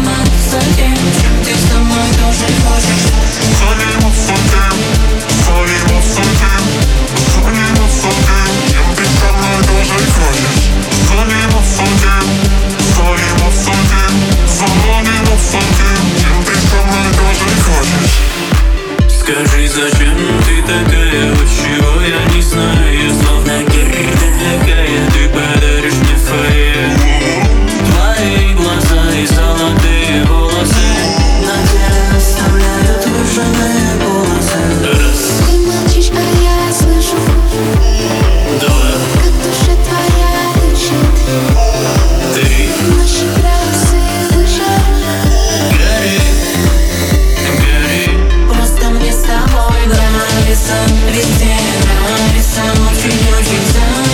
заниматься тем, чем ты со мной тоже хочешь Заниматься тем, I want laissant tu you.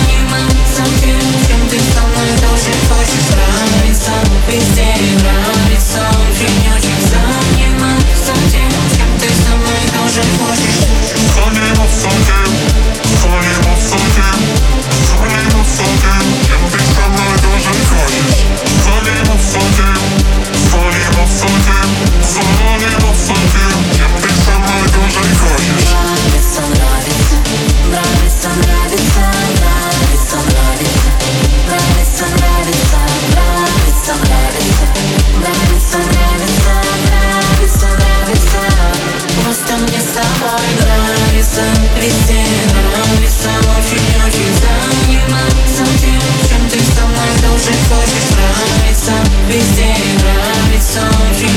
Везде нравится, чем ты со мной тоже хочешь нравится Везде нравится, очень